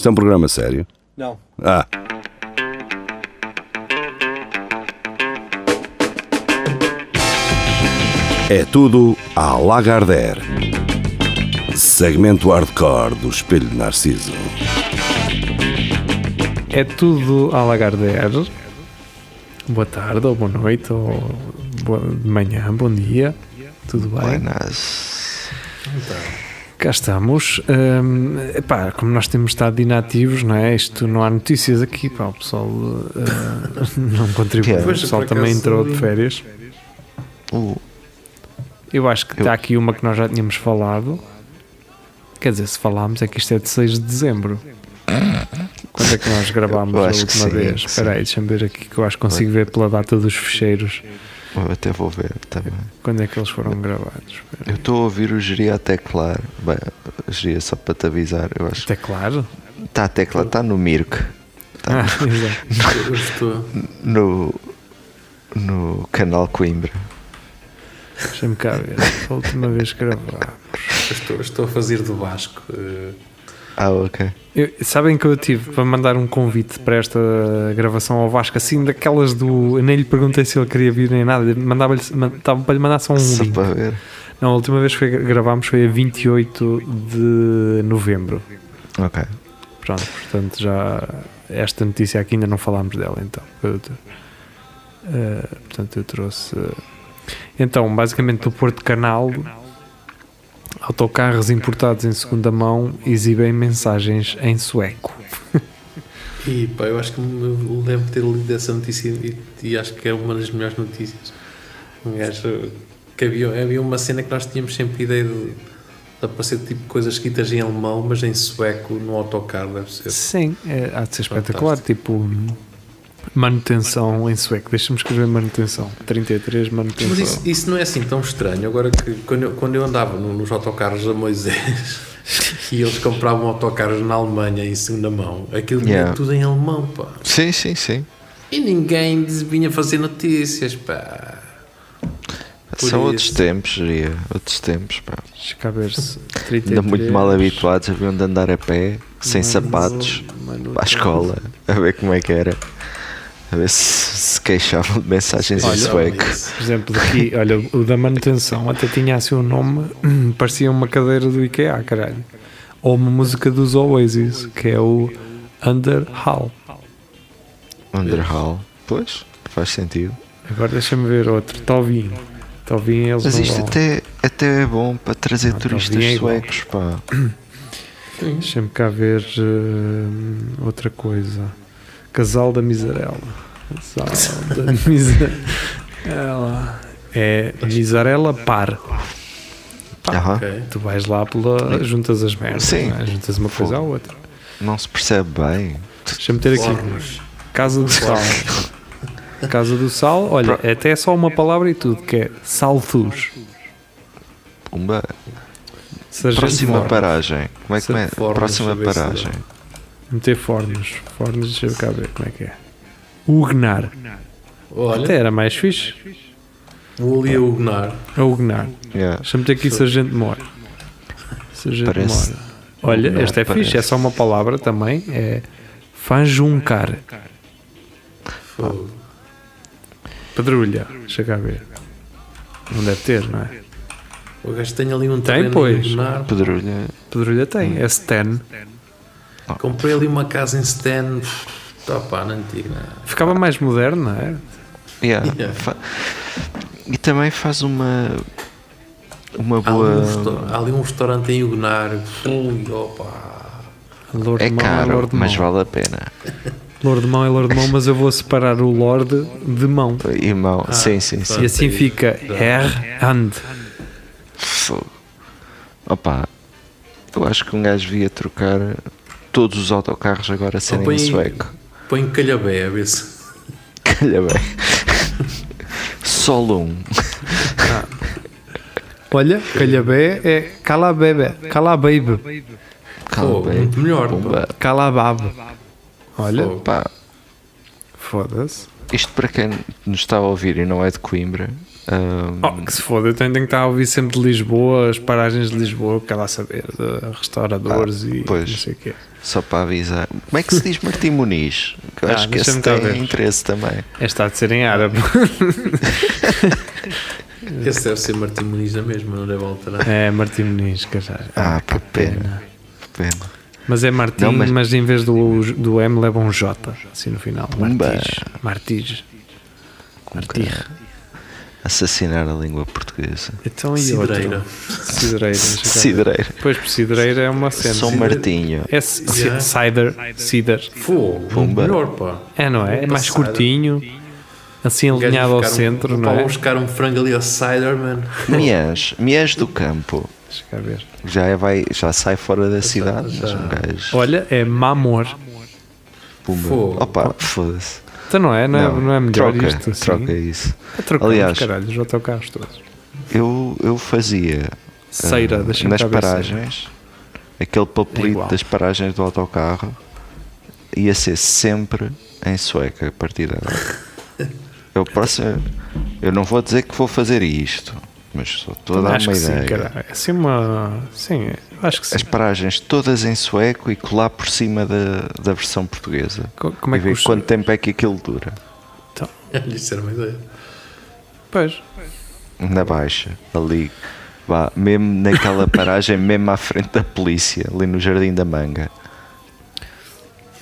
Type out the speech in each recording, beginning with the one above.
Isto é um programa sério? Não. Ah. É tudo à Lagardère. Segmento hardcore do Espelho de Narciso. É tudo à Lagardère. Boa tarde, ou boa noite, ou boa manhã, bom dia. Tudo bem? Buenas. Cá estamos. Hum, epá, como nós temos estado inativos, não é? Isto não há notícias aqui, pá, o pessoal eh, não contribui. É? O pessoal também entrou de férias. Uh, Eu acho que está aqui uma que nós já tínhamos falado. Quer dizer, se falámos é que isto é de 6 de dezembro. Quando é que nós gravámos a última sim, vez? Espera aí, deixa-me ver aqui que eu acho que consigo ver pela data dos fecheiros. Eu até vou ver também. Quando é que eles foram gravados? Espera Eu estou a ouvir o geria a teclar. Bem, geria só para te avisar. Eu acho Até claro. que está a tecla, está no Mirk. Ah, exato. Eu estou. No, no canal Coimbra. Deixa-me cá ver. A última vez que gravámos. eu estou, eu estou a fazer do Vasco. eh, Ah, ok. Eu- sabem que eu tive para mandar um convite para esta gravação ao Vasco, assim, daquelas do. Eu nem lhe perguntei se ele queria vir nem nada, mandava-lhe, man- estava para lhe mandar só um Só link. para ver. Não, a última vez que gravámos foi a 28 de novembro. Ok. Pronto, portanto já. Esta notícia aqui ainda não falámos dela, então. Eu, eh, portanto, eu trouxe. eh, então, basicamente, no Porto Canal, autocarros importados em segunda mão exibem mensagens em sueco. E pá, eu acho que me lembro de ter lido essa notícia e, e acho que é uma das melhores notícias. Um gajo que havia, havia uma cena que nós tínhamos sempre ideia de, de aparecer tipo coisas escritas em alemão, mas em sueco no autocarro deve ser. Sim, é, há de ser espetacular. Tipo, manutenção em sueco. Deixa-me escrever manutenção. 33, manutenção. Mas isso, isso não é assim tão estranho. Agora que quando eu, quando eu andava no- nos autocarros a Moisés e eles compravam autocarros na Alemanha em segunda mão, aquilo vinha Yeah. tudo em alemão, pá. Sim, sim, sim. E ninguém vinha fazer notícias, pá. Por São outros isso. tempos, geria. Outros tempos, pá. Deixa cá ver se. Ainda 33, muito mal habituados. Haviam de andar a pé, sem Manu- sapatos, Manu- para a escola, a ver como é que era. A ver se se queixavam de mensagens em Olha, sueco. Por exemplo, daqui, olha, o da manutenção até tinha assim um nome, parecia uma cadeira do IKEA, caralho. Ou uma música dos Oasis, que é o Underhall. Underhall. Pois, faz sentido. Agora deixa-me ver outro, Tovin. Tovin eles Mas isto vão. até, até é bom para trazer Ah, turistas é suecos, pá. Deixa-me cá ver hum, outra coisa. Casal da Miserela. Casal da Miserela. É Miserela par. Aham. Ok. Tu vais lá pela. juntas as merdas. Sim. é? Juntas uma coisa à outra. Não se percebe bem. Deixa-me ter aqui. Fornos. Casa do Sal. Casa do Sal, olha, é até só uma palavra e tudo, que é Salthus. Uma Sargento próxima paragem. Como é que é? Próxima paragem. Meter fornos. Fornos, deixa eu cá ver como é que é. Ugnar. Até Olha, era mais fixe. vou ali a Ugnar. É Ugnar. Yeah. Deixa-me ter aqui Sargento Mora. Sargento Parece- Mora. Olha, Ugnar este é fixe, é só uma palavra também. É Fanjuncar. Fogo. Pedrulha. Deixa cá ver. Não deve ter, não é? O gajo tem ali um Tem, pois. Pedrulha. Pedrulha tem, é Stan. Comprei ali uma casa em Stan. Tá pá, na antiga. Ficava mais moderno, não é? Yeah. Yeah. Fa- E também faz uma. Uma Há, ali um boa. há ali um restaurante em Ugnar. Ui, opa. Lord É Mão caro, Lord mas Mão. vale a pena. Lord Mão é Lord Mão, mas eu vou separar o Lord de mão. Irmão, Ah, sim, sim, sim. E assim fica. R and. Fogo. Opa, eu acho que um gajo devia trocar todos os autocarros agora a serem põe sueco. Põe calhabé a ver se. Calha bem. Solo um. Olha, calhabé é calabebe, calababe, Cala Fogo, bem. muito melhor. Pumba. calabab. Olha. Pá, foda-se. isto para quem nos está a ouvir e não é de Coimbra. ahm, Oh, que se foda, eu tenho, tenho que estar a ouvir sempre de Lisboa, as paragens de Lisboa, quero lá saber, de restauradores e pois. não sei o quê. Só para avisar. Como é que se diz Martim Muniz? Eu Ah, acho que esse tem ver. interesse também. Esta há de ser em árabe. Esse deve ser Martim Muniz na mesma, não deve alterar. É Martim Muniz, caralho. Ah, que pena. Pena. Mas é Martim, Não, mas... mas- em vez do, do M leva um J, assim no final. Martins. Martins. Martir. Assassinar a língua portuguesa. Então e Cidreira. outro? Cidreira. Cidreira. Pois, Cidreira é uma cena. São Martinho. É Yeah. cider. Cider. Fogo, Pumba. melhor, pá. É, não é? É mais Cider. curtinho. Assim Um alinhado ao um- centro, pá, não é? Vou buscar um frango ali ao cider, man. Miãs. Miãs do campo. Deixa cá ver. Já, é- vai, já sai fora da cidade. já. Mas um gajo. Olha, é Mamor. Pumba. Fogo. Opa, foda-se. Então não é? Não, é, não é melhor troca, isto? Assim? Troca isso. É trocamos, Aliás- caralho, os autocarros todos. Eu, eu fazia Ceira, ah, deixa-me nas paragens aquele É papelito igual. das paragens do autocarro ia ser sempre em sueca a partir agora. eu, próximo, eu não vou dizer que vou fazer isto, mas só estou a dar acho uma que ideia. sim. É assim uma... Sim, acho que sim. As paragens todas em sueco e colar por cima da, da versão portuguesa. Co- Como é e que ver os... quanto tempo é que aquilo dura. Olha, isso era uma ideia. Pois, Na baixa, ali. Vá, mesmo naquela paragem, mesmo à frente da polícia, ali no Jardim da Manga.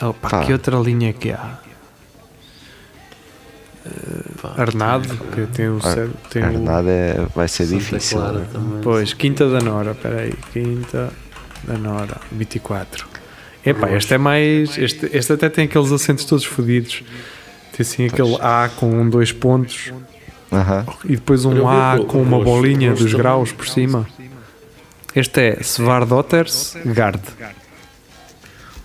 Opa, Pá. que outra linha que há? Arnado, que tem o... céu- Tem o Arnada é, vai ser Santa difícil. Clara né? também. Pois, Quinta da Nora, peraí, Quinta da Nora, 24. Epá, este é mais. Este, este até tem aqueles acentos todos fodidos. Tem assim aquele A com um, dois pontos Aham. e depois um A com uma bolinha dos graus por cima. Este é Svardoters Gard.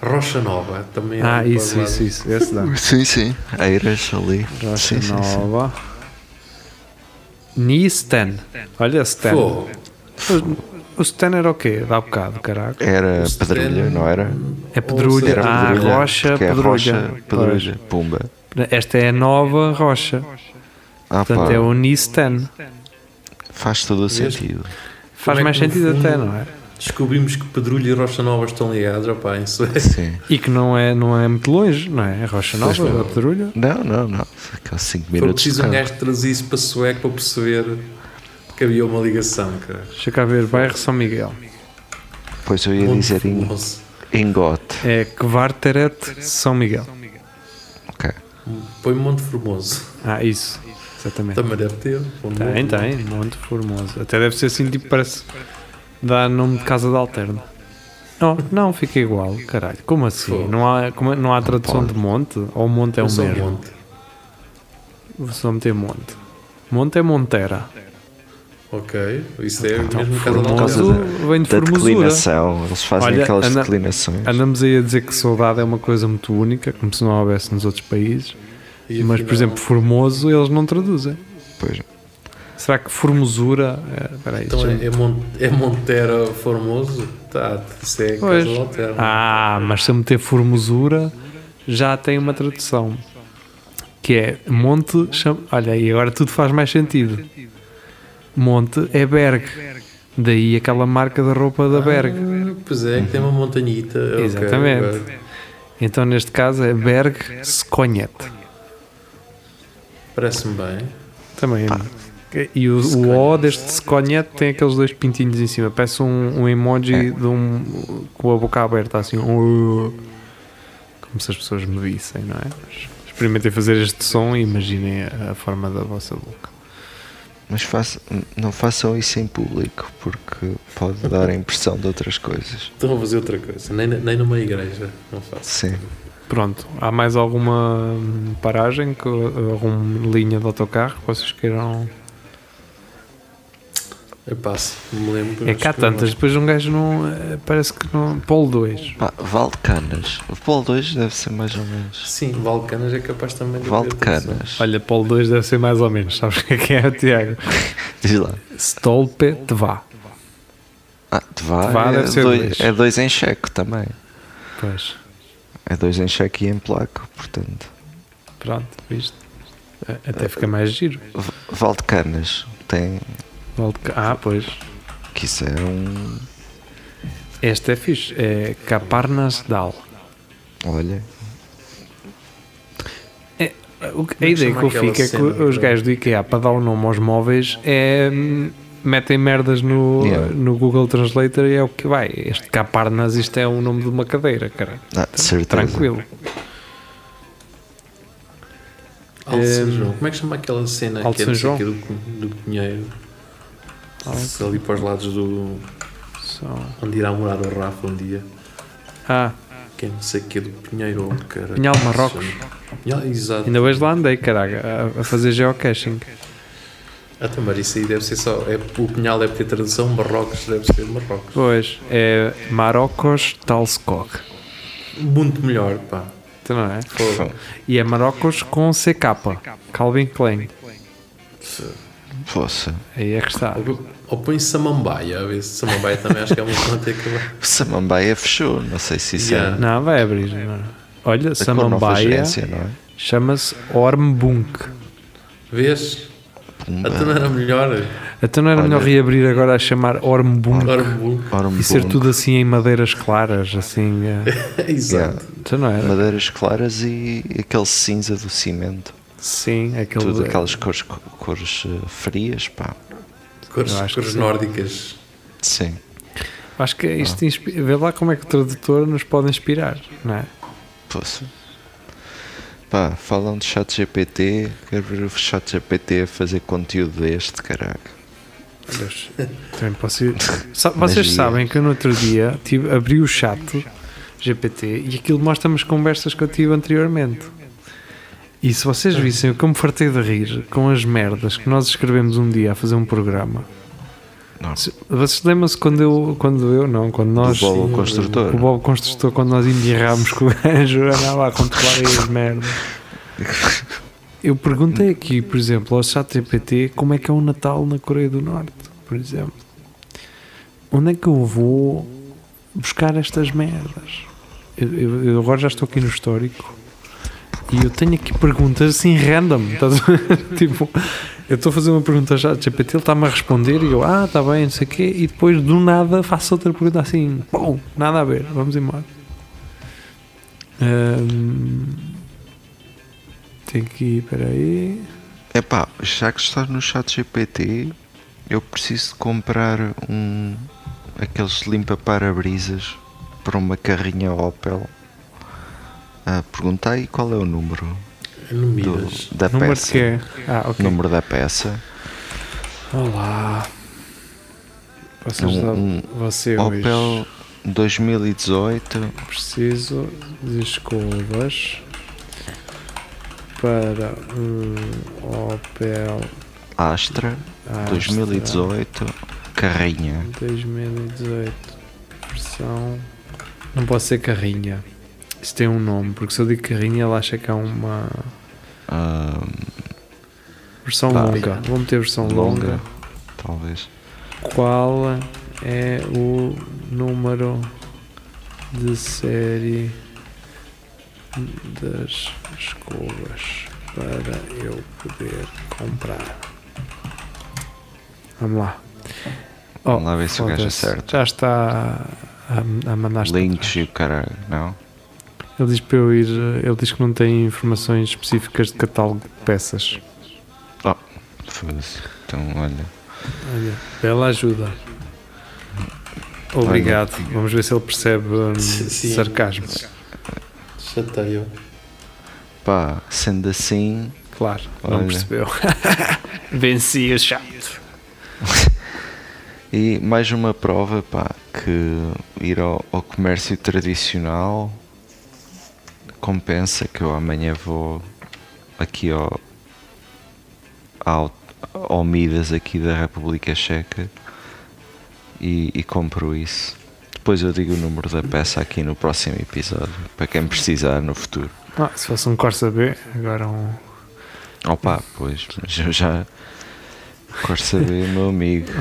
Rocha Nova também é Ah, um isso, para isso, isso. Esse dá. Sim, sim. Eiras ali. Rocha sim, sim, sim. Nova. Nistan. Olha, Stan. Fogo. O, o Stan era o quê? Dá bocado, caraca. Era pedrulha, não era? É pedrulha. Era Ah, pedrulha, rocha, porque é pedrulha. rocha, pedrulha, pumba. Esta é a nova rocha. Ah, Portanto, pá, é o Nistan. faz todo o sentido. Faz é mais sentido até, não é? Descobrimos que Pedrulho e Rocha Nova estão ligados, opá, isso é. Sim. E que não é, não é muito longe, não é? É Rocha Nova, não. a Pedrulha. Não, não, não. Aqueles 5 Foi minutos. de preciso um gajo traduzir isso para sueco para perceber que havia uma ligação, cara. Deixa cá ver, bairro São Miguel. Pois eu ia Monte dizer in, Formoso. Ingote. É Kvarteret São Miguel. Ok. Põe Monte Formoso. Ah, isso. Exatamente. Também deve ter. Tem, tem. Monte Formoso. Até deve ser assim, tipo, parece. Dá nome de casa de alterno. Não, não, fica igual, caralho. Como assim? Não há, como é- não há tradução de monte? Ou monte é o um mesmo? monte. Vou só meter monte. Monte é Montera. Ok. Isso é Então, mesmo. Formoso vem de Da formosura. declinação. Eles fazem Olha, aquelas anda- declinações. Andamos aí a dizer que saudade é uma coisa muito única, como se não houvesse nos outros países. E Mas, por exemplo, Formoso eles não traduzem. Pois. Será que formosura. É, peraí, Então é, é, Mon- é Montera Formoso? Tá, isso é Pois. Alterno. Ah, mas se eu meter formosura já tem uma tradução. Que é Monte. cham- Olha aí, agora tudo faz mais sentido. Monte é Berg. Daí aquela marca da roupa da Berg. Ah, pois é, que tem uma montanhita. Exatamente. agora. Então neste caso é Berg Skonhet. Parece-me bem. Também. E o, o O deste Skonhet tem aqueles dois pintinhos em cima. Parece um, um emoji de um, com a boca aberta, assim. um- como se as pessoas me vissem, não é? Experimentem fazer este som e imaginem a, a forma da vossa boca. Mas faça- não façam isso em público, porque pode dar a impressão de outras coisas. Então a fazer outra coisa. Nem, nem numa igreja. Não faço. Sim. Pronto, há mais alguma paragem, que- alguma linha de autocarro que vocês queiram? Eu passo. Me lembro. É que tantas, depois um gajo não. eh, Parece que não. Polo 2. Pá, Valdecanas. O Polo 2 deve ser mais ou menos. Sim, Valcanas é capaz também de Valdecanas. Olha, Polo 2 deve ser mais ou menos, sabes o que é que é, Tiago? Diz lá. Stolpe Tva. Ah, Tvá Tvá é, deve ser dois, dois. é dois em cheque também. Pois, É dois em cheque e em placo, portanto. pronto, viste? Eh, Até fica mais giro. Valdecanas tem. Ah, pois. Que isso é um. Este é fixe. É Caparnas Dal. Olha, O que- Como a é ideia que eu fico é que os que- gajos do IKEA, para dar o nome aos móveis, é. hum, metem merdas no, Yeah. no Google Translator e é o que vai. Este Caparnas, isto é o nome de uma cadeira, cara. ah, de certeza. Tranquilo. Alto São Ehm, João. Como é que chama aquela cena Alto que é São João? o do, do Pinheiro? Alto. Ali para os lados do. Onde irá morar o Rafa um dia. Ah, Que é não sei o que do Pinheiro ou cara. Pinhal de Marrocos. Pinhal, exato. ainda hoje lá andei, caralho, a, a fazer geocaching. Ah, também isso aí deve ser só. É, o Pinhal deve ter tradução, Marrocos deve ser Marrocos. Pois, é Marocos Talskog. Muito melhor, pá. Então não é? Fogo. E é Marocos com CK, Calvin Klein. Poça. Aí é que está. Ou, põe Samambaia, a ver se Samambaia também acho que é uma planta que vai. Samambaia fechou, não sei se isso Yeah. é. Não, vai abrir. Não. é? Olha, é a nova Samambaia é? chama-se Ormbunk. Vês? Pumba. Até não era melhor. Então não era Olha. melhor reabrir agora a chamar Ormbunk. Ora, um e ser tudo assim em madeiras claras, assim. é. Exato. Então não era? Madeiras claras e aquele cinza do cimento. Sim, aquele. Tudo aquelas cores, cores eh, frias, pá. Cores, cores sim. nórdicas. Sim. Acho que isto inspi- vê lá como é que o tradutor nos pode inspirar, não é? Poça. Pá, falam de chat GPT, quero ver o chat GPT a fazer conteúdo deste. Deus. Também posso ir. Sa- Vocês Magia. sabem que eu no outro dia tive, abri o chat GPT e aquilo mostra-me as conversas que eu tive anteriormente. E se vocês vissem o que eu me fartei de rir com as merdas que nós escrevemos um dia a fazer um programa. Não. Se- Vocês lembram-se quando eu, quando eu, não, quando nós. Do Bob Construtor. O Bob Construtor, quando nós embirrámos com o gajo, andava a controlar as merdas. Eu perguntei aqui, por exemplo, ao chat GPT como é que é o Natal na Coreia do Norte, por exemplo. Onde é que eu vou buscar estas merdas? Eu, eu- eu agora já estou aqui no histórico e eu tenho aqui perguntas assim random. tipo, eu estou a fazer uma pergunta chat GPT, ele está-me a responder e eu, ah, está bem, não sei o quê, e depois do nada faço outra pergunta assim, bom, nada a ver, vamos embora. Ahm, tem que ir, espera aí. Epá, já que estás no chat GPT, eu preciso de comprar um aqueles limpa-parabrisas para uma carrinha Opel. Ah, perguntei qual é o número do- da Número peça. quê? Ah, ok. Número da peça. Olá. Vocês Um- um você hoje Opel 2018. preciso de escovas para um Opel Astra Astra 2018 carrinha 2018 versão não pode ser carrinha isso tem um nome porque se eu digo carrinha ela acha que é uma versão Pá, longa vou meter versão longa. longa talvez qual é o número de série das escovas para eu poder comprar? Vamos lá. Oh, Vamos lá ver se o gajo acerta. Já está a, a mandar links e o caralho não Ele diz para eu ir. Ele diz que não tem informações específicas de catálogo de peças. oh, foda-se então olha Olha, bela ajuda. Obrigado. Vamos ver se ele percebe Sim. sarcasmo. Chateio. pá sendo assim Claro, não Olha. percebeu. Venci o chato. E mais uma prova, pá, que ir ao, ao comércio tradicional compensa que eu amanhã vou aqui ao, ao, ao Midas aqui da República Checa e, e compro isso. Depois eu digo o número da peça aqui no próximo episódio, para quem precisar no futuro. Ah, se fosse um Corsa B, agora um. Opa, pois, mas eu já quero saber, meu amigo.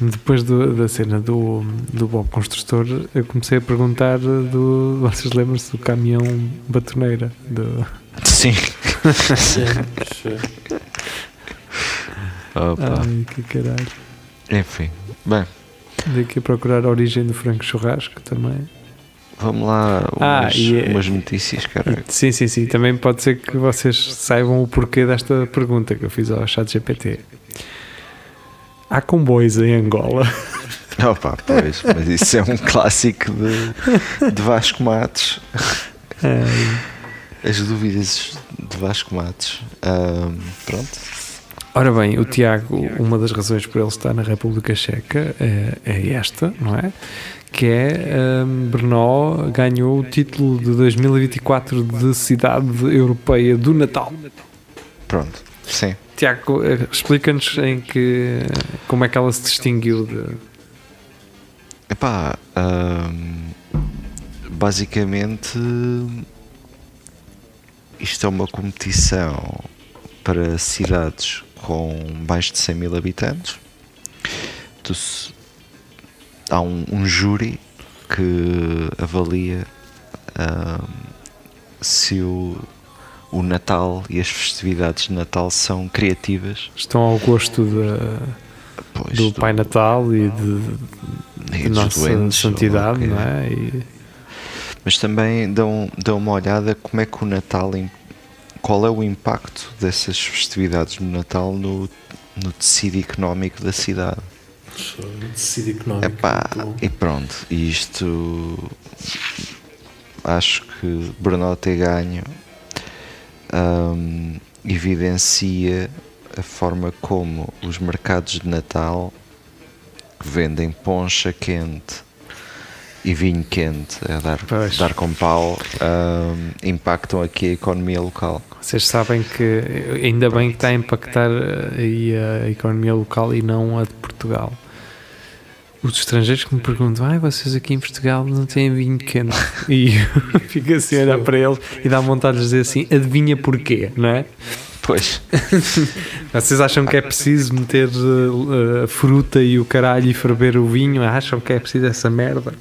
Depois do- da cena do, do Bob Construtor, eu comecei a perguntar do. Vocês lembram-se do caminhão batoneira? Do, Sim. Sim. Opa. ai, que caralho. Enfim, bem, Andei aqui a procurar a origem do frango churrasco também. Vamos lá, Ah, umas, e é- umas notícias, cara. Sim, sim, sim. Também pode ser que vocês saibam o porquê desta pergunta que eu fiz ao chat GPT. Há comboios em Angola. Opa, pois, mas isso é um clássico de, de Vasco Matos. As dúvidas de Vasco Matos. Ahm, pronto. Ora bem, o Tiago, uma das razões por ele estar na República Checa é, é esta, não é? Que é um, Brno ganhou o título de 2024 de Cidade Europeia do Natal. Pronto. Sim. Tiago, eh, explica-nos em que como é que ela se distinguiu de. Epá, ahm, basicamente isto é uma competição para cidades com mais de 100 mil habitantes. Tu há um, um júri que avalia ahm, se o, o Natal e as festividades de Natal são criativas. Estão ao gosto da- Pois, do Pai Natal e de, e de dos nossa doentes, santidade, não é? E- Mas também dão, dão uma olhada como é que o Natal, qual é o impacto dessas festividades no Natal no, no tecido económico da cidade. Tecido económico. Epá, bom. e pronto, isto acho que Brno ter ganho hum, evidencia a forma como os mercados de Natal que vendem poncha quente e vinho quente a dar, Pois. dar com pau hum, impactam aqui a economia local. Vocês sabem que ainda bem que está a impactar eh, aí a economia local e não a de Portugal. Os estrangeiros que me perguntam, ai, vocês aqui em Portugal não têm vinho quente. E eu fico assim a olhar para eles e dá vontade de dizer assim, adivinha porquê, não é? Pois, Vocês acham que é preciso meter eh, a fruta e o caralho e ferver o vinho? Acham que é preciso essa merda?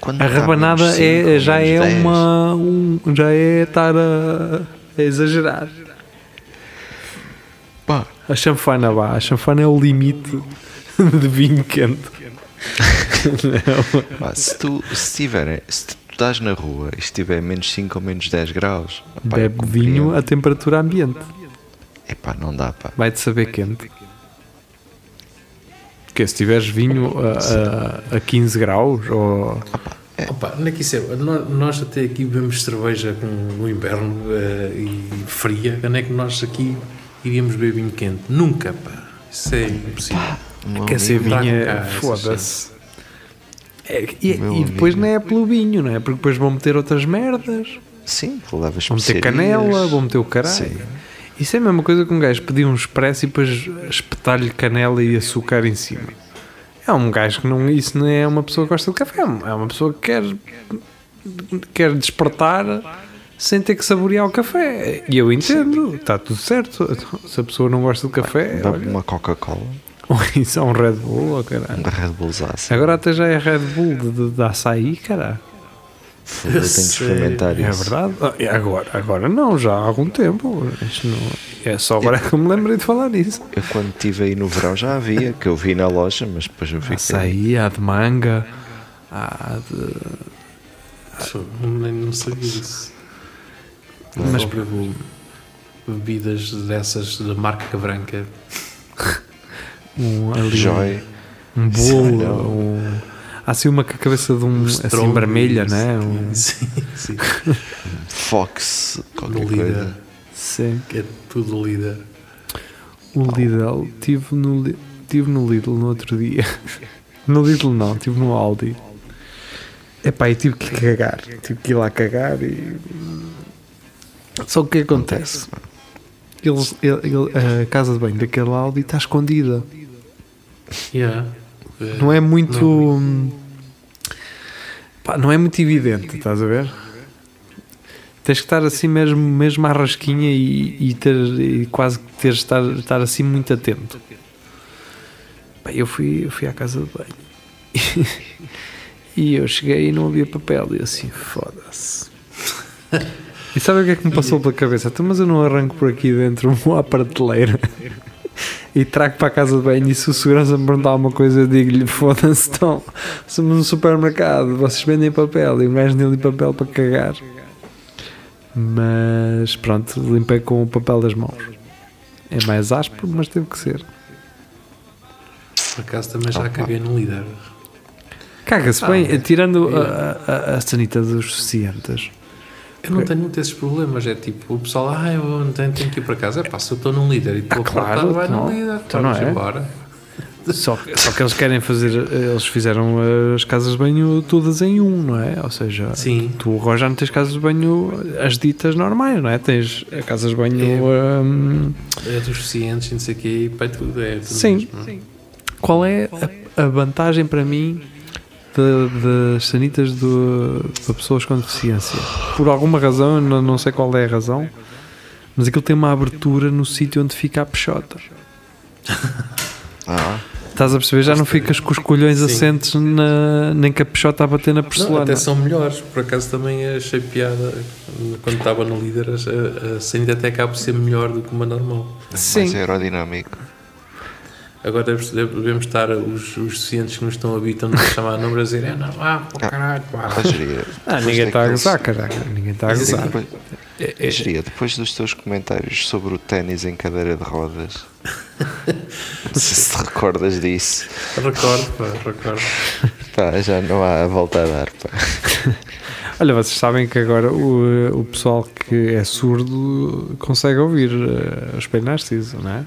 quando A está rabanada é, já é 10, uma. um- já é estar a, a exagerar. pá, A chanfana vá, a chanfana é o limite de vinho quente. Pá, se tu se tiver, se tu estás na rua e estiver menos 5 ou menos 10 graus, pá, Bebe vinho a temperatura ambiente. Epá, não dá, pá. Vai-te saber quente. Que se tiveres vinho a, a, a 15 graus ou. Opa, onde é que isso é? Nós, nós até aqui bebemos cerveja com, no inverno eh, e fria. Onde é que nós aqui iríamos beber vinho quente? Nunca, pá. Isso é impossível. Meu É. cá essas Foda-se. É, e, e depois amigo. não é pelo vinho, não é? Porque depois vão meter outras merdas. Sim, levas Vão meter canela, vão meter o caralho. Sim. Isso é a mesma coisa que um gajo pedir um expresso e depois espetar-lhe canela e açúcar em cima. É um gajo que não. Isso não é uma pessoa que gosta de café, é uma pessoa que quer, quer despertar sem ter que saborear o café. E eu entendo, está tudo certo. Se a pessoa não gosta de café, Bebe olha, uma Coca-Cola, isso é um Red Bull, oh, caralho. um Red Bullzaço. Agora até já é Red Bull de, de, de açaí, caralho. Foda, tenho de experimentar É isso. verdade? Ah, Agora, agora não, já há algum tempo. Não, é só agora que eu me lembrei de falar nisso. Eu quando estive aí no verão já havia, que eu vi na loja, mas depois eu fiquei. Açaí, há de manga, há de. Nem não sabia disso. Mas- bebo bebidas dessas da marca branca. Um, ali, Joy, um bolo. Um, há assim uma cabeça de um. assim vermelha, né? Um, Sim, sim. Fox, qualquer líder. coisa. sim. Que é tudo líder. O Lidl, tive no, tive no Lidl no outro dia. No Lidl não, tive no Aldi. Epá, e tive que cagar. Tive que ir lá cagar e. Só que o que acontece? Eles, ele- ele- a casa de banho daquele Aldi está escondida. Yeah. Não é muito. Não. pá, não é muito evidente, estás a ver? Tens que estar assim mesmo, mesmo à rasquinha e, e ter, e quase que ter estar, estar assim muito atento. Eu, fui, eu fui à casa de banho e eu cheguei e não havia papel. E assim, foda-se. E sabe o que é que me passou pela cabeça? Então, mas eu não arranco por aqui dentro uma prateleira e trago para a casa de banho e se o segurança me perguntar alguma coisa eu digo-lhe foda-se então somos no supermercado vocês vendem papel e um gajo nem papel para cagar mas pronto limpei com o papel das mãos é mais áspero mas teve que ser Por acaso também já Opa. caguei no líder. caga-se Ah, bem é. tirando É. a, a, a sanita dos suficientes Eu não tenho muito esses problemas. É tipo, o pessoal, ah, eu não tenho, tenho que ir para casa. É pá, se eu estou num líder e estou Ah, claro, apertado, vai então- no líder. então não é? embora. Só que, só que eles querem fazer, eles fizeram as casas de banho todas em um, não é? Ou seja, Sim. tu agora já não tens casas de banho as ditas normais, não é? Tens casas de banho. É. hum, É dos suficientes, não sei o quê, para tudo. É tudo Sim. mesmo. qual é a, a vantagem para mim de- das sanitas do, de pessoas com deficiência? Por alguma razão, eu não, não sei qual é a razão, mas aquilo tem uma abertura no sítio onde fica a peixota. Ah, Estás a perceber? Já não ficas com os colhões Sim. assentes na, nem com a peixota a bater na Não, porcelana. até são melhores. Por acaso também achei piada quando estava no líder. A, a sanita até acaba por ser melhor do que uma normal. Sim. mais aerodinâmico. Agora devemos, devemos estar os, os suficientes que nos estão a habitam de chamar número a dizer é não, ah, pô, caralho, pá. Ah, geria, Ah, ninguém está a gozar, caralho. Ninguém está a gozar. Depois, É- é- geria, depois dos teus comentários sobre o ténis em cadeira de rodas, não sei se te recordas disso. Recordo, pá, recordo. Pá, já não há a volta a dar. Pá. Olha, vocês sabem que agora o, o pessoal que é surdo consegue ouvir uh, os Narciso, não é?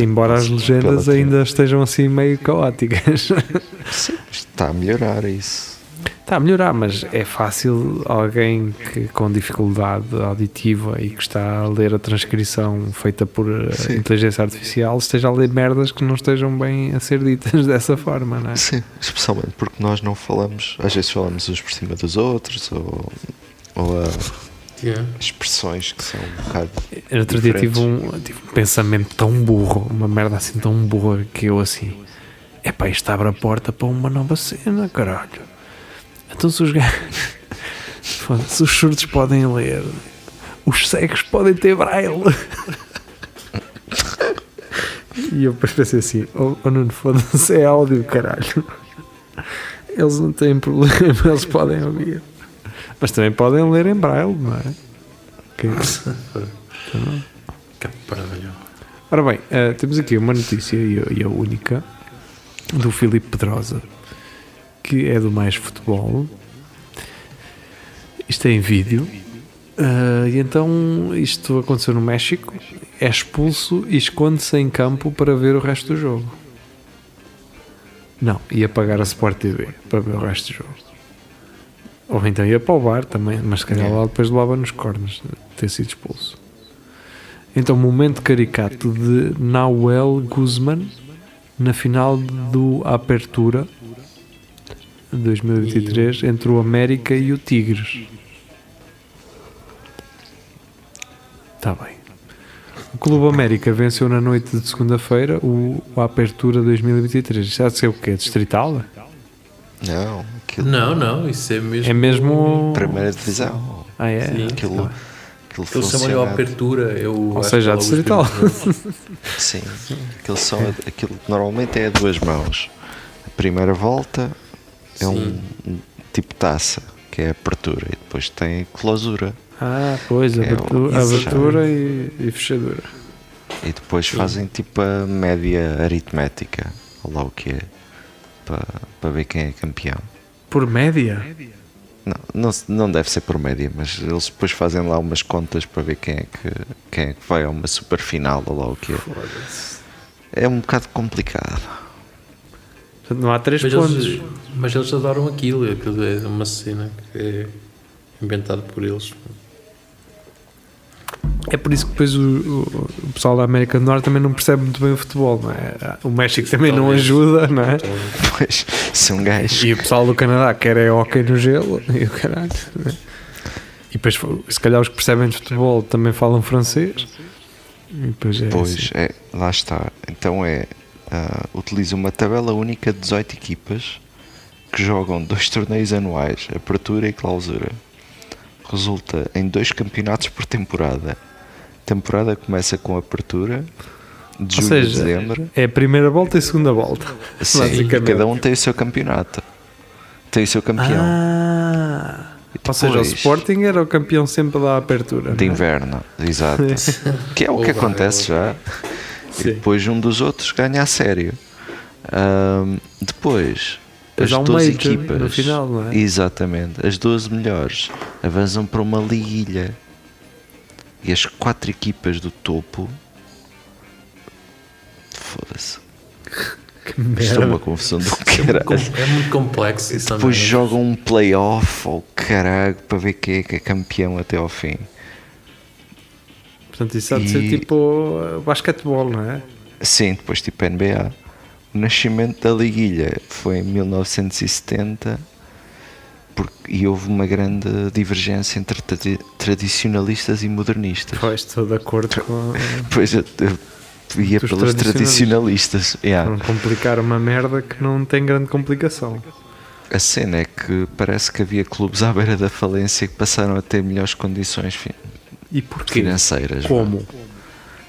Embora as legendas ainda estejam assim meio caóticas. Sim, está a melhorar isso. Está a melhorar, mas é fácil alguém que com dificuldade auditiva e que está a ler a transcrição feita por uh, Sim. inteligência artificial esteja a ler merdas que não estejam bem a ser ditas dessa forma, não é? Sim, especialmente porque nós não falamos, às vezes falamos uns por cima dos outros, ou, ou a Yeah. expressões que são um bocado. Eu outro dia tive um, tive um pensamento tão burro, uma merda assim tão burra que eu assim, epá, isto abre a porta para uma nova cena, caralho. Então se os gajos, foda-se, os surdos podem ler, os cegos podem ter braille. E eu depois pensei assim, oh, oh Nuno, foda-se, é áudio, caralho. Eles não têm problema, eles podem ouvir. Mas também podem ler em braille, não é? Que- Caparalho. Ora bem, eh, temos aqui uma notícia e a, única do Filipe Pedrosa, que é do Mais Futebol. Isto é em vídeo. Eh, e então isto aconteceu no México. É expulso e esconde-se em campo para ver o resto do jogo. Não, ia pagar a Sport TV para ver o resto do jogo. Ou então ia para o bar também, mas se calhar lá depois levava nos cornos ter sido expulso. Então, momento caricato de Nahuel Guzman na final do Apertura de 2023 entre o América e o Tigres. Está bem. O Clube América venceu na noite de segunda-feira o, o Apertura 2023. Isto há de ser o quê? Distrital? Não, aquilo. Não, não, isso é mesmo. É mesmo. Primeira divisão. Ah, é? Sim. Aquilo, aquilo Eles chamam-lhe funciona. apertura. Eu Ou seja, que a distrital. Sim, aquilo, são, aquilo normalmente é a duas mãos. A primeira volta é um, Sim. um tipo taça, que é a apertura, e depois tem a clausura. Ah, pois, É, abertura, isso abertura e, e fechadura. E depois fazem tipo a média aritmética, ou lá o que é, para, para ver quem é campeão. Por média? Não, não, não deve ser por média, mas eles depois fazem lá umas contas para ver quem é que, quem é que vai a uma super final, ou lá o que é. É um bocado complicado. Portanto, não há três Mas pontos. eles, mas eles adoram aquilo. Aquilo é uma cena que é inventado por eles. É por isso que depois o, o- o pessoal da América do Norte também não percebe muito bem o futebol, não é? O México também não ajuda, não é? Pois, se um gajo E o pessoal do Canadá quer é hockey no gelo e o caralho. é? E depois, se calhar, os que percebem de futebol também falam francês. E depois é Pois, assim. é, lá está. Então é. ah, utiliza uma tabela única de 18 equipas que jogam dois torneios anuais, apertura e clausura. Resulta em dois campeonatos por temporada. A temporada começa com a apertura De Ou julho a seja, dezembro. é a primeira volta e a segunda volta. Sim, basicamente. cada um tem o seu campeonato. Tem o seu campeão. Ah, E ou seja, o depois, Sporting era o campeão sempre da apertura. De é? inverno, exato. que é o que Ou acontece ou já. E depois um dos outros ganha a sério. Ahm, depois, Depois as há um 12 major equipas. no final, não é? Exatamente. As 12 melhores avançam para uma liguilha. E as 4 equipas do topo. Foda-se. Que Isto é uma merda. confusão do É muito, caralho. com- é muito complexo Depois também. jogam um playoff ao caralho para ver quem é que é campeão até ao fim. Portanto, isso há de ser E- tipo uh, basquetebol, não é? Sim, depois tipo NBA. O nascimento da liguilha foi em 1970 porque, e houve uma grande divergência entre tradi- tradicionalistas e modernistas. Pois, estou de acordo com. Pois eu, eu ia Dos pelos tradicionalistas. tradicionalistas. Yeah. Para não complicar uma merda que não tem grande complicação. A cena é que parece que havia clubes à beira da falência que passaram a ter melhores condições fi- E porquê? financeiras. vá. Como?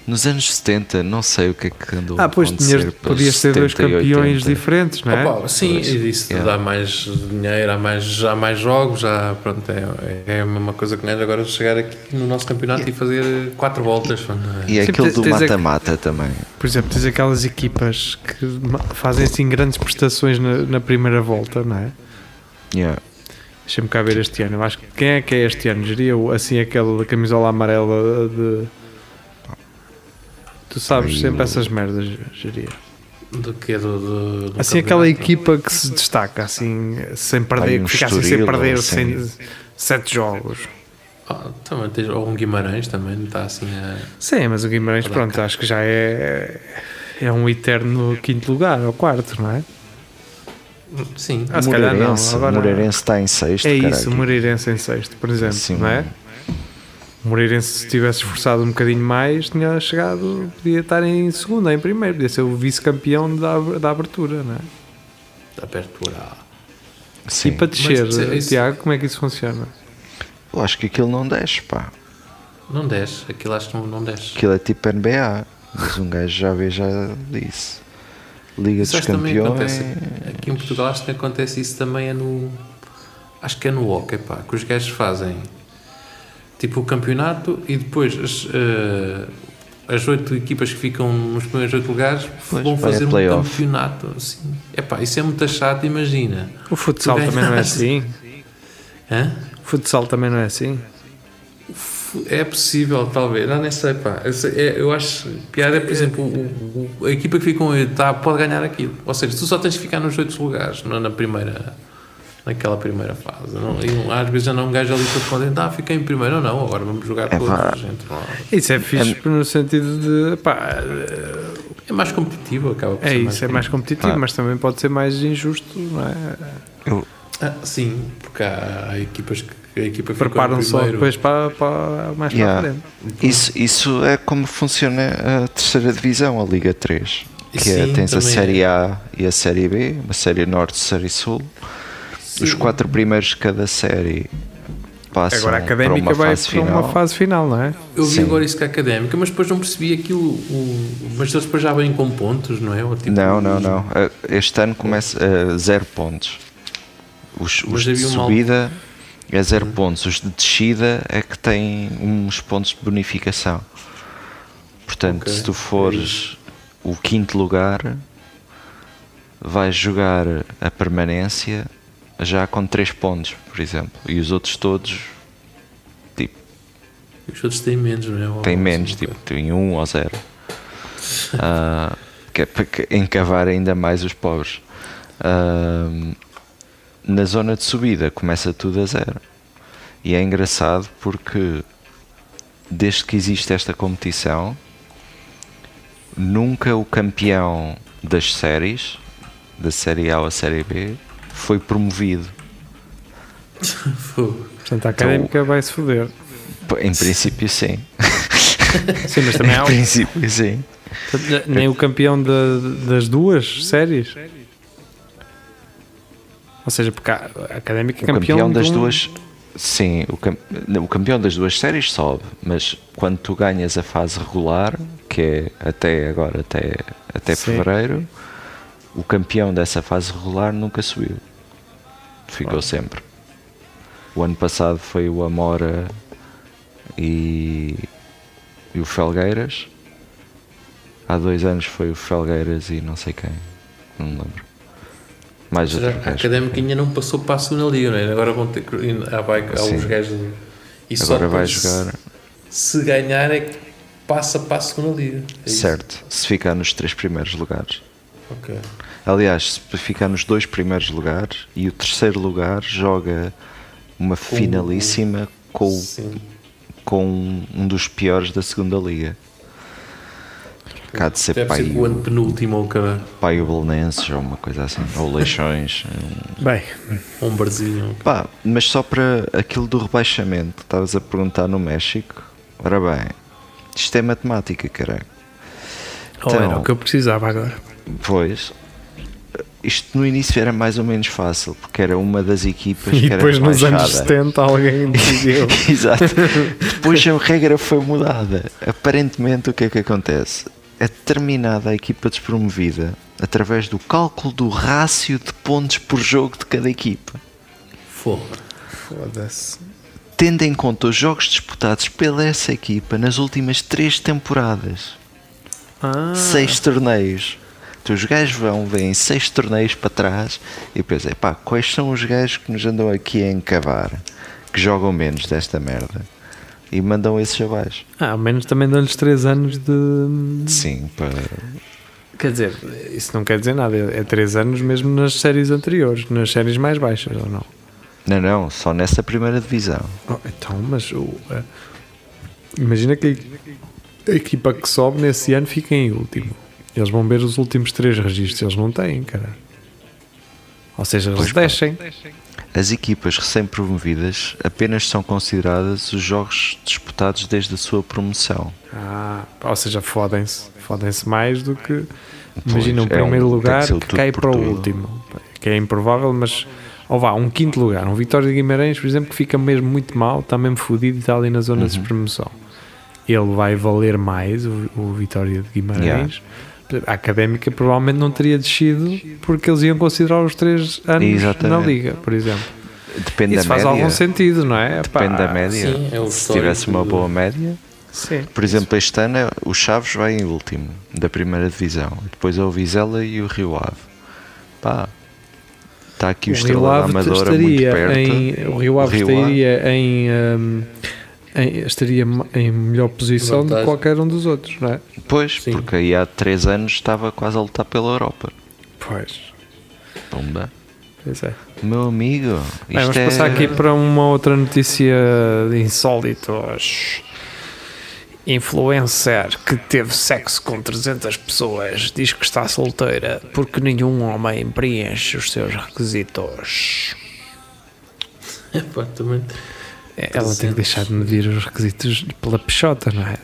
Nos anos 70, não sei o que é que andou Ah, pois a tinhas, acontecer pelos podias ter dois 70 campeões 80. diferentes, não é? Opa, sim, e isso Yeah. dá mais dinheiro, há mais, há mais jogos, já, pronto, é, é a mesma coisa que nós agora chegar aqui no nosso campeonato e fazer quatro voltas. é. E é tens- do mata-mata também. Por exemplo, tens aquelas equipas que fazem assim grandes prestações na, na primeira volta, não é? Yeah. Deixa-me cá ver este ano. Eu acho que quem é que é este ano? Geria o- assim aquele da camisola amarela de. Tu sabes Ai, sempre essas merdas, geria. Do que é do, do, do Assim aquela equipa que se destaca, assim, sem perder, Ai, um que fica assim sem perder assim. sem, sete jogos. Ah, também tens, ou um Guimarães também está assim a. Sim, mas o Guimarães, pronto, cá. acho que já é, é um eterno quinto lugar, ou quarto, não é? Sim, Ah, se calhar não. Agora, Moreirense está em sexto, é caralho. isso, o Moreirense em sexto, por exemplo, Assim, não é? O Moreirense, se tivesse esforçado um bocadinho mais, tinha chegado, podia estar em segundo, em primeiro, podia ser o vice-campeão da, da abertura, não é? da abertura. Sim. E para descer, Mas isso- Tiago, como é que isso funciona? Eu acho que aquilo não desce, pá. Não desce, aquilo acho que não, não desce. Aquilo é tipo NBA. Mas um gajo já vê, já disse. Liga Isso dos acho que também Campeões. acontece. Aqui em Portugal acho que acontece isso também é no. Acho que é no hockey, pá, que os gajos fazem tipo o campeonato e depois as, eh, as oito equipas que ficam nos primeiros oito lugares Pois, vão fazer um campeonato. Assim. Epá, isso é muito chato, imagina. O futsal também não é assim? Hã? O futsal também não é assim? É possível, talvez. Não, nem sei, pá. Eu, sei- é- eu acho piada é, por exemplo, o- o- a equipa que fica com oito tá, pode ganhar aquilo. Ou seja, tu só tens de ficar nos oito lugares, não na primeira. Naquela primeira fase. Não, e um- às vezes já não um gajo ali todo contente, ah, fiquei em primeiro. Não, não, agora vamos jogar É todos. vá. gente, não. Isso é fixe no sentido de. Pá, É mais competitivo, acaba por é ser isso, é mais competitivo, Ah. mas também pode ser mais injusto, não é? Eu, Ah, sim, porque há, há equipas que a equipa Preparam só depois para, para mais Yeah. para frente. isso, isso é como funciona a terceira divisão, a Liga 3. Que é, Sim, tens a Série é. A e a Série B, uma Série Norte e Série Sul. Os quatro primeiros de cada série passam Agora a para académica uma vai fase para final. uma fase final, não é? Eu vi Sim. agora isso que é académica, mas depois não percebi aquilo. O, mas eles depois já vêm com pontos, não é? Ou tipo, Não, não, não. Uh, Este ano começa a zero pontos. Os, Mas os de havia uma subida é zero pontos. Os de descida é que têm uns pontos de bonificação. Portanto, Ok, se tu fores o quinto lugar, vais jogar a permanência já com 3 pontos, por exemplo. E os outros todos tipo, Os outros têm menos, não é? Têm assim, menos, ok. tipo, têm 1 ou 0. Ah, que é para encavar ainda mais os pobres. Ah, na zona de subida começa tudo a zero. E é engraçado porque desde que existe esta competição, nunca o campeão das séries, da série A ou a série B, foi promovido. Portanto, a académica vai se foder. Em princípio, sim. Sim, mas também há. Em princípio, sim. Nem o campeão da- das duas séries. Ou seja, porque a académica é campeão, campeão de das um- duas Sim, o, cam- o campeão das duas séries sobe, mas quando tu ganhas a fase regular, que é até agora, até, até Sim. fevereiro, o campeão dessa fase regular nunca subiu. Ficou sempre. O ano passado foi o Amora e, e o Felgueiras. Há dois anos foi o Felgueiras e não sei quem. Não me lembro. Mais outro a. Académica ainda não passou para a segunda liga, não é? Agora vão ter que. Há, vai, há uns gajos. E só Agora vai jogar. Se ganhar é que passa para a segunda liga. É isso? Certo, se ficar nos três primeiros lugares. Ok. Aliás, se ficar nos dois primeiros lugares e o terceiro lugar joga uma finalíssima com, Sim. com um dos piores da segunda liga. Cá de ser Deve pai, ser o ano penúltimo ou o cara. pai o Belenenses ou uma coisa assim, ou Leixões. Bem, Um Barzinho. Pá, mas só para aquilo do rebaixamento que estavas a perguntar no México, ora bem, isto é matemática, caralho. oh, Então- era o que eu precisava agora. Pois, isto no início era mais ou menos fácil, porque era uma das equipas E que era depois nos anos rebaixada. 70 alguém decidiu. Exato. Depois a regra foi mudada. Aparentemente, o que é que acontece? É determinada a equipa despromovida através do cálculo do rácio de pontos por jogo de cada equipa. Foda-se. tendo em conta os jogos disputados pela essa equipa nas últimas três temporadas. Ah, Seis torneios. Então os gajos vão, vêm seis torneios para trás e pensei, pá, quais são os gajos que nos andam aqui a encavar, que jogam menos desta merda? E mandam esses abaixo. ah, ao menos também dão-lhes 3 anos de. Sim, para. Quer dizer, isso não quer dizer nada. É 3 anos mesmo nas séries anteriores, nas séries mais baixas, ou não? Não, não, só nessa primeira divisão. Oh, então, mas eh, imagina que a, a equipa que sobe nesse ano fica em último. Eles vão ver os últimos três registros, eles não têm, cara. Ou seja, eles Pois pá. descem. As equipas recém-promovidas apenas são consideradas os jogos disputados desde a sua promoção. Ah, ou seja, fodem-se. Fodem-se mais do que. Imagina um Pois, é um- primeiro que lugar que cai para o tudo. último. Que é improvável, mas. Ou vá, um quinto lugar. Um Vitória de Guimarães, por exemplo, que fica mesmo muito mal, está mesmo fodido e está ali na zona Uhum. de promoção. Ele vai valer mais, o, o Vitória de Guimarães. A académica provavelmente não teria descido porque eles iam considerar os três anos na Exatamente. liga, por exemplo. Depende Isso da faz média. algum sentido, não é? Depende Pá, da média. sim, é Se tivesse uma boa média. Sim. Por exemplo, este ano o Chaves vai em último da primeira divisão. Depois é o Vizela e o Rio Ave. Pá, está aqui o, o Rio Estrela da Ave Amadora muito estaria perto. em, o Rio Ave Rio Ave. estaria em, hum, em- estaria em melhor posição Vantagem. de qualquer um dos outros, não é? Pois, Sim. porque aí há 3 anos estava quase a lutar pela Europa. Pois. Pumba. Pois é. Meu amigo, isto Bem, vamos é... passar aqui para uma outra notícia de insólitos. Influencer que teve sexo com 300 pessoas diz que está solteira porque nenhum homem preenche os seus requisitos. Epá, também. É, Ela tem que deixar de medir os requisitos pela peixota, não é?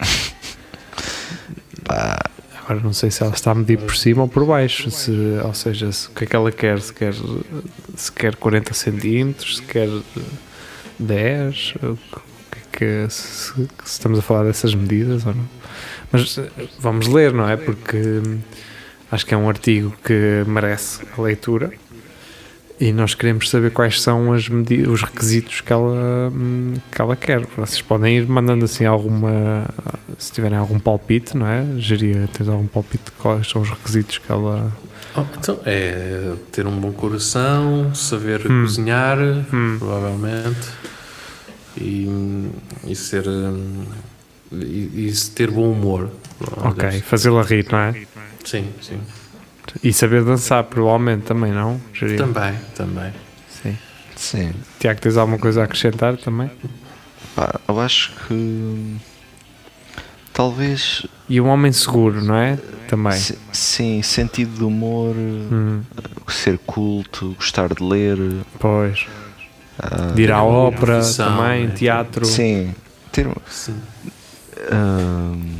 Pá, Agora não sei se ela está a medir por cima ou por baixo, se, ou seja, se, o que é que ela quer, se quer, se quer 40 centímetros, se quer 10, o que é que, se, se estamos a falar dessas medidas ou não. Mas eh, vamos ler, não é? Porque hum, acho que é um artigo que merece a leitura e nós queremos saber quais são as os requisitos que ela, hum, que ela quer. Vocês podem ir mandando assim alguma, se tiverem algum palpite, não é? Geria, tens algum palpite de quais são os requisitos que ela. Oh, então, é ter um bom coração, saber Hum. cozinhar, Hum. provavelmente, e, e ser. hum, E, e ter bom humor. Ok, fazê-la rir, não é? Sim, sim. E saber dançar, provavelmente também, não? Geria? Também, também. Sim. sim. Tiago, tens alguma coisa a acrescentar também? Pá, eu acho que... Talvez... E um homem seguro, não é? Também. se- sim, sentido de humor, Hum, ser culto, gostar de ler. pois. ah, De ir à ópera profissão, também, é. teatro. Sim, ter, Sim. Ahm,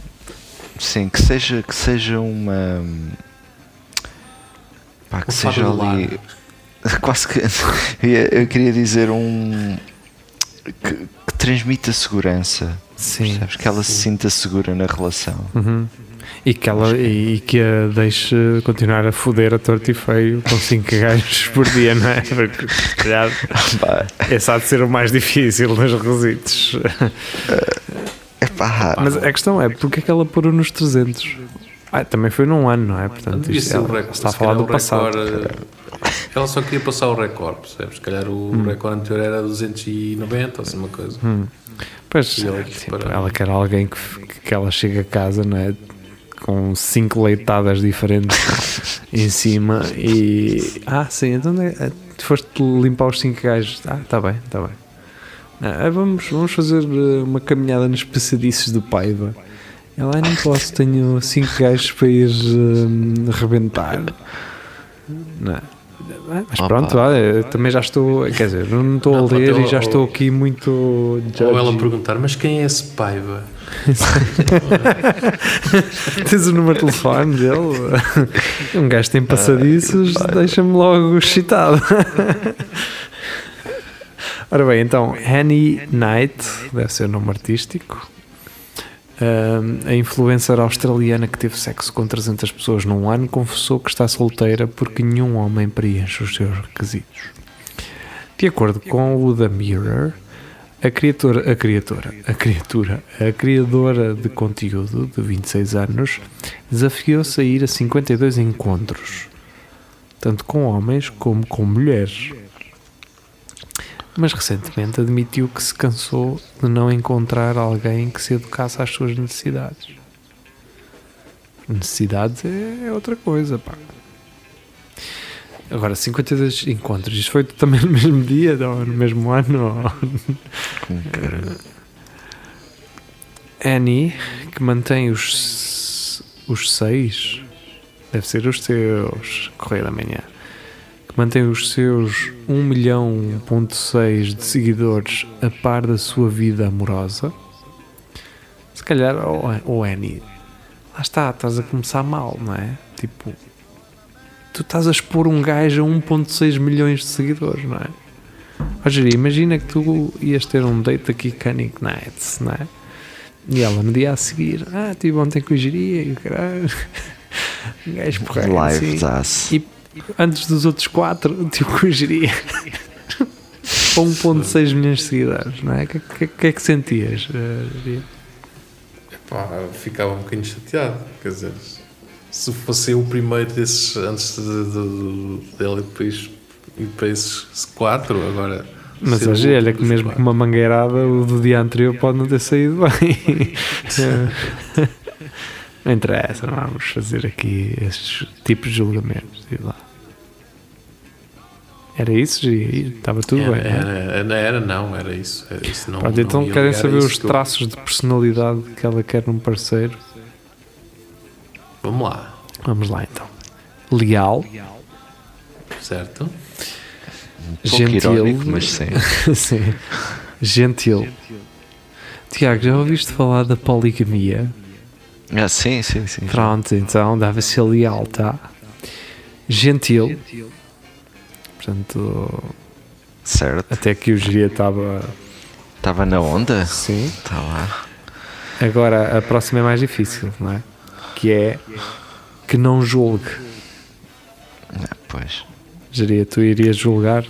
sim, que seja, que seja uma. Pá, que Um seja ali. Quase que. Eu ia- eu queria dizer um. que, que transmita segurança. Sim. Percebes? Que ela se sinta segura na relação. Uhum. E que, ela, e que a deixe continuar a foder a torto e feio com 5 gajos por dia, não é? Porque, se calhar, Pá, esse há de ser o mais difícil nos requisitos. epá, Mas a questão é, porque é que ela parou nos 300? Ah, também foi num ano, não é? Portanto, Devia ser o ela recorde. está a falar do passado. recorde, eh, Ela só queria passar o recorde, percebes? Se calhar o Hum. recorde anterior era 290 ou assim uma coisa. Pois, E ela tipo, ela quer alguém que, que ela chegue a casa, não é? Com cinco leitadas diferentes em cima e. Ah, sim, então é, foste limpar os cinco gajos. Ah, tá bem, tá bem. Ah, vamos, vamos fazer eh, uma caminhada nos passadiços do Paiva. Ela, ah, não posso, tenho cinco gajos para ir eh, rebentar. Não. Ah, Mas Opa. pronto, olha, também já estou, quer dizer, não estou Não, a ler e já ou- estou aqui muito. Ou ela judgy. perguntar, mas quem é esse Paiva? Tens o número de telefone dele? Um gajo tem passadiços, deixa-me logo excitado. Ora bem, então, Annie Knight, deve ser o nome artístico. Ahm, a influencer australiana que teve sexo com 300 pessoas num ano confessou que está solteira porque nenhum homem preenche os seus requisitos. De acordo com o The Mirror, a criatura, a criatura, a criatura, a criadora de conteúdo de 26 anos desafiou-se a ir a 52 encontros, tanto com homens como com mulheres. Mas recentemente admitiu que se cansou de não encontrar alguém que se educasse às suas necessidades. Necessidades é outra coisa, pá. Agora, 52 encontros, isto foi também no mesmo dia ou no mesmo ano? ou- cara. Annie, que mantém os, os seis, deve ser os seus, Correio da Manhã, mantém os seus 1 milhão ponto seis de seguidores a par da sua vida amorosa. Se calhar, ou oh, Annie, lá está, estás a começar mal, não é? Tipo, tu estás a expor um gajo a 1.6 milhões de seguidores, não é? Rogério, imagina que tu ias ter um date aqui com a Nick Nights, não é? E ela no dia a seguir, ah, tive ontem com o Giria e o caralho. Um gajo porreiro, Live assim. E antes dos outros quatro, tipo Giria. Com 1.6 milhões de seguidores, não é? O que, que, que é que sentias, eh, Giria? Pá, ficava um bocadinho chateado. Quer dizer, se fosse eu o primeiro desses antes de, de, de, dele esses- ir para esses quatro, agora. Mas hoje, olha que mesmo quatro. com uma mangueirada, o do dia anterior pode não ter saído bem. não interessa, não vamos fazer aqui estes tipos de julgamentos. E lá. Era isso, Gi? Estava tudo Era, bem. não é? era, era, era, não, era isso. Era isso não, Pronto, não então ia querem saber os que eu- traços de personalidade que ela quer num parceiro? Vamos lá, Vamos lá então. Leal, certo? Um pouco gentil, irónico, mas sim. sim. gentil. Tiago, já ouviste falar da poligamia? Ah, sim, sim, sim. Pronto, então deve ser leal, tá? Gentil. Portanto, Certo. até que o geria estava Estava na onda? assim. Está lá. Agora a próxima é mais difícil, não é? Que é que não julgue. Ah, pois. Geria, tu irias julgar?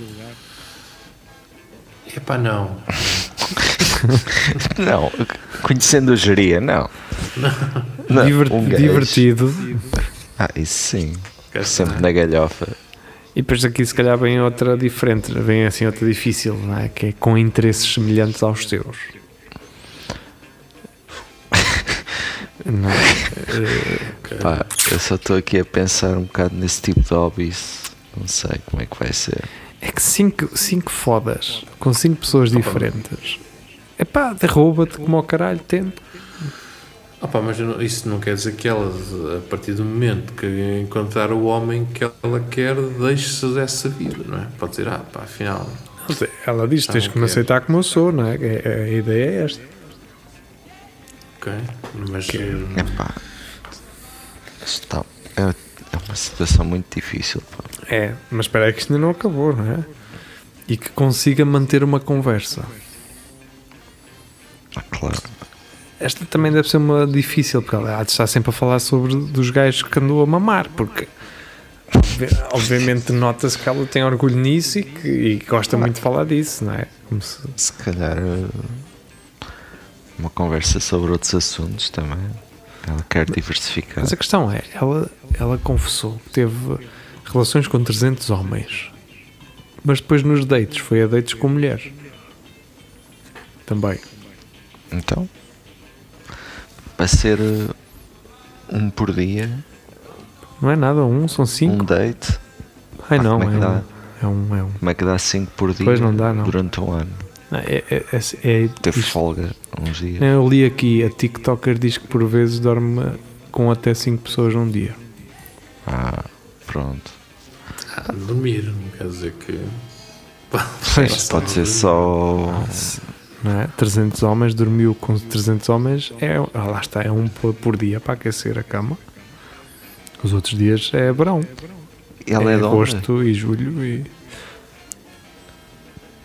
Epá, não. Não, conhecendo o geria, não. Não, Diver- um divertido. Ah, isso sim. Sempre na galhofa. E depois aqui se calhar vem outra diferente, vem assim outra difícil, não é? Que é com interesses semelhantes aos teus. Não, é? Pá, eu só estou aqui a pensar um bocado nesse tipo de hobbies. Não sei como é que vai ser. é que cinco, cinco fodas com cinco pessoas diferentes. É pá, derruba-te como ao caralho tempo. Opa, mas eu não- isso não quer dizer que ela, a partir do momento que encontrar o homem que ela quer, deixe-se dessa vida, não é? Pode dizer, ah, pá, afinal. Ela diz: tens Ah, que me aceitar como eu sou, não é? É- é- A ideia é esta. Ok, mas. É pá. Está, é, é uma situação muito difícil. Pá. É, mas espera aí que isto ainda não acabou, não é? E que consiga manter uma conversa. Claro. Esta também deve ser uma difícil, porque ela estar sempre a falar sobre dos gajos que andou a mamar, porque obvi- obviamente nota-se que ela tem orgulho nisso e que e gosta muito de falar disso, não é? Como se- Se calhar eh, uma conversa sobre outros assuntos também. Ela quer diversificar. Mas a questão é, ela, ela confessou que teve relações com 300 homens, mas depois nos dates foi a dates com mulheres. Também. Então, para ser eh, um por dia, Não é nada, um, são cinco. um date, Ai ah, não, como é é que um, dá? é um. É um. como é que dá 5 por dia Pois não dá, não. durante um ano? Não, É, é, é, é- Ter isto- folga uns dias. eu li aqui, a TikToker diz que por vezes dorme com até 5 pessoas num dia. Ah, pronto. Ah, dormir, não quer dizer que. Pois, pode ser só. Não é? 300 homens, dormiu com 300 homens, é, ah, lá está, é um por, por dia para aquecer a cama. Os outros dias é verão. Ela é, é de onde? agosto e julho e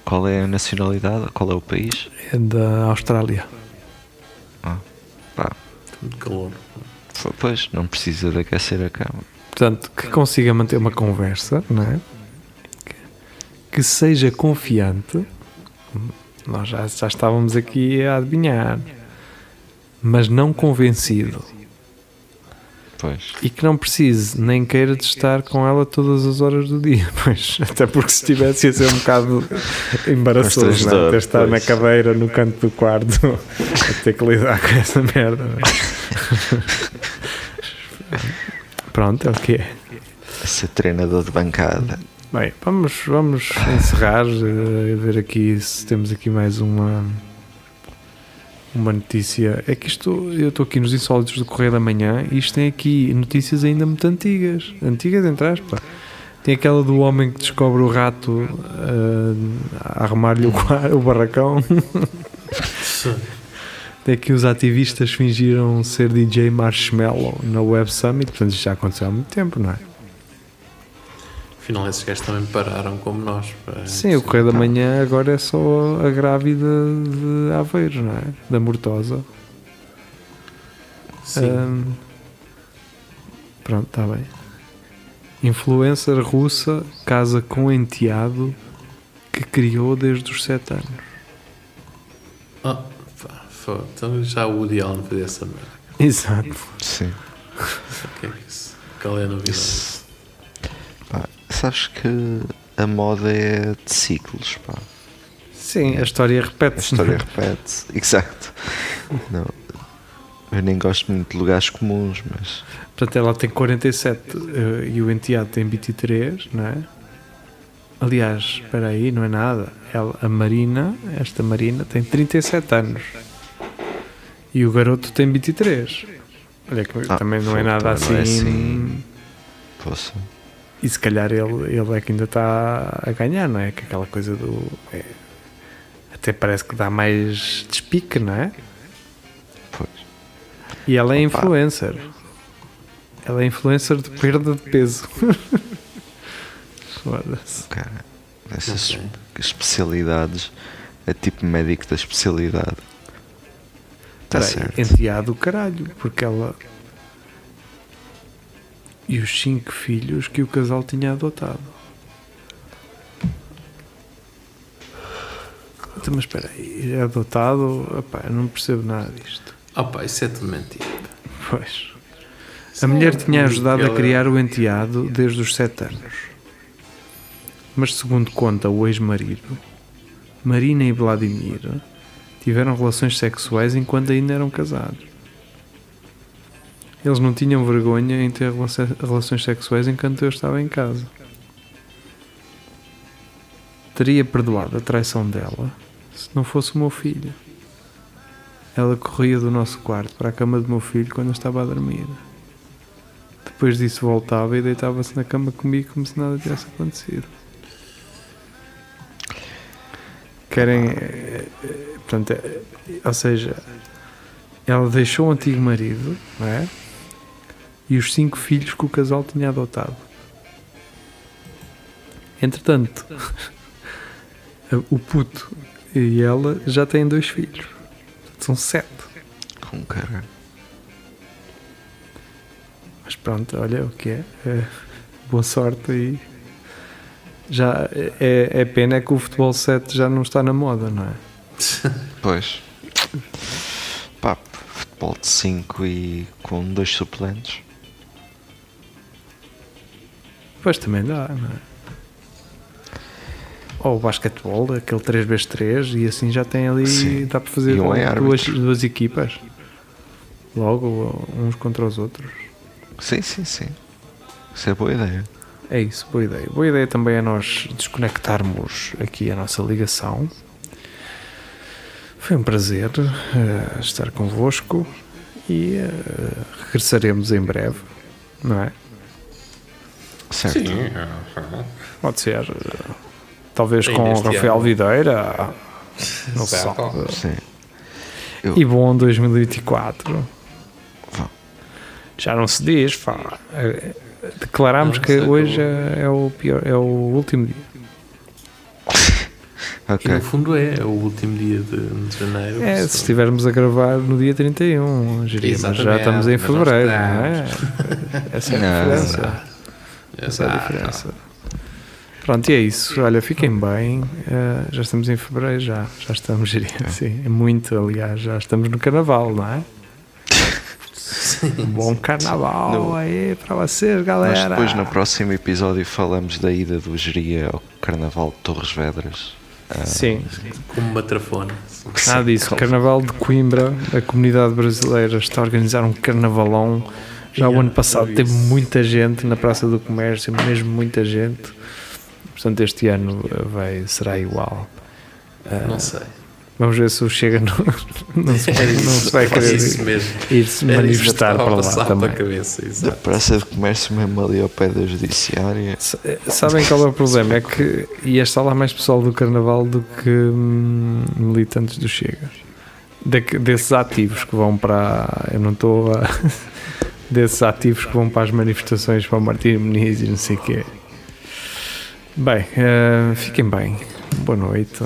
Qual é a nacionalidade? Qual é o país? é da Austrália. Pá, Muito calor. pois, não precisa de aquecer a cama. Portanto, que consiga manter uma conversa, não é? Que seja confiante. Nós já, já estávamos aqui a adivinhar, mas não convencido. Pois. E que não precise nem queira de estar com ela todas as horas do dia, pois até porque se tivesse ia ser um bocado embaraçoso, não é? Ter estar na cadeira no canto do quarto a ter que lidar com essa merda. é? Pronto, é o que é. Ser treinador de bancada. Bem, vamos, vamos encerrar, eh, ver aqui se temos aqui mais uma uma notícia. É que isto, eu estou aqui nos insólitos do Correio da Manhã e isto tem aqui notícias ainda muito antigas. Antigas, entre aspas. Tem aquela do homem que descobre o rato eh, a arrumar-lhe o, o barracão. Tem aqui os ativistas fingiram ser DJ Marshmallow na Web Summit. Portanto, isto já aconteceu há muito tempo, não é? Afinal, esses gajos também pararam como nós. Sim, o Correio da Manhã agora é só a grávida de Aveiro, não é? Da Mortosa. Sim. Ahm, pronto, está bem. Influencer russa casa com enteado que criou desde os 7 anos. Ah, pá. Então já o Woody Allen fez essa merda. Exato. Sim. O que é isso? Qual é a novidade? Isso. Sabes que a moda é de ciclos, pá. Sim, a história A repete-se. história repete. Exato. Não, eu nem gosto muito de lugares comuns, mas. Portanto, ela tem 47 eh, e o enteado tem 23, não é? Aliás, espera aí, não é nada. Ela, a Marina, esta Marina, tem 37 anos. E o garoto tem 23. Olha que Ah, também não é nada também não é assim. assim. Poxa. E se calhar ele, ele é que ainda está a ganhar, não é? Que aquela coisa do. é, até parece que dá mais despique, não é? Pois. E ela é Opa. influencer. Ela é influencer de perda de peso. Foda-se. Cara, essas Ok. especialidades é tipo médico da especialidade. Está certo. enteado o caralho, porque ela. E os cinco filhos que o casal tinha adotado. Então, mas espera aí, é adotado? Epá, eu não percebo nada disto. Ah, pá, isso é tudo mentira. Pois. A mulher tinha ajudado a criar o enteado desde os sete anos. Mas, segundo conta o ex-marido, Marina e Vladimir tiveram relações sexuais enquanto ainda eram casados. Eles não tinham vergonha em ter relações sexuais enquanto eu estava em casa. Teria perdoado a traição dela se não fosse o meu filho. Ela corria do nosso quarto para a cama do meu filho quando eu estava a dormir. Depois disso voltava e deitava-se na cama comigo como se nada tivesse acontecido. Querem. eh, eh, Portanto, eh, ou seja, ela deixou o antigo marido, não é? E os cinco filhos que o casal tinha adotado. Entretanto, o puto e ela já têm dois filhos. São 7. Com cara. Mas pronto, olha o que é. É, boa sorte e. Já é, é pena é que o futebol 7 já não está na moda, não é? Pois. Pá, futebol de 5 e com dois suplentes. Pois também dá, não é? Ou o basquetebol, aquele 3x3, e assim já tem ali. Sim. Dá para fazer um duas, duas equipas. Logo, uns contra os outros. Sim, sim, sim. Isso é boa ideia. É isso, boa ideia. Boa ideia também é nós desconectarmos aqui a nossa ligação. Foi um prazer eh, estar convosco e eh, regressaremos em breve, não é? Certo. Sim. Pode ser. eh, talvez Sim, com neste Rafael ano. Videira. Não se sabe. Sim. E bom 2024. Vá. Já não se diz, pá. Eh, Declaramos que hoje é, é o pior, é o último dia. E Ok. no fundo é, é o último dia de, de janeiro. É, se estivermos a gravar no dia 31, geria, mas já estamos em fevereiro, não é? Essa é a Não. Essa é a diferença. Pronto, e é isso. Olha, fiquem bem. eh, já estamos em fevereiro, já. Já estamos, geria. Sim, é muito, aliás. Já estamos no carnaval, não é? Um bom carnaval No- aí para vocês, Mas galera. depois no próximo episódio falamos da ida do Geria ao Carnaval de Torres Vedras. Ah, Sim, Como uma trafona. nada disso. Carnaval de Coimbra, a comunidade brasileira está a organizar um carnavalão. Já o Yeah, ano passado teve isso. muita gente na Praça do Comércio, mesmo muita gente. Portanto, este ano eh, vai, será igual. Não sei. Vamos ver se o Chega não, não, se, vai, Era não se vai querer isso mesmo. ir-se Era isso que manifestar para a lá também. pela cabeça, Da exato. Praça de Comércio mesmo ali ao pé da Judiciária. S- Sabem qual é o problema? É que ia estar lá mais pessoal do Carnaval do que hum, militantes do Chega. Da- desses ativos que vão para. Eu não estou a. desses ativos que vão para as manifestações para o Martim Muniz e não sei o quê. Bem, eh, fiquem bem. Boa noite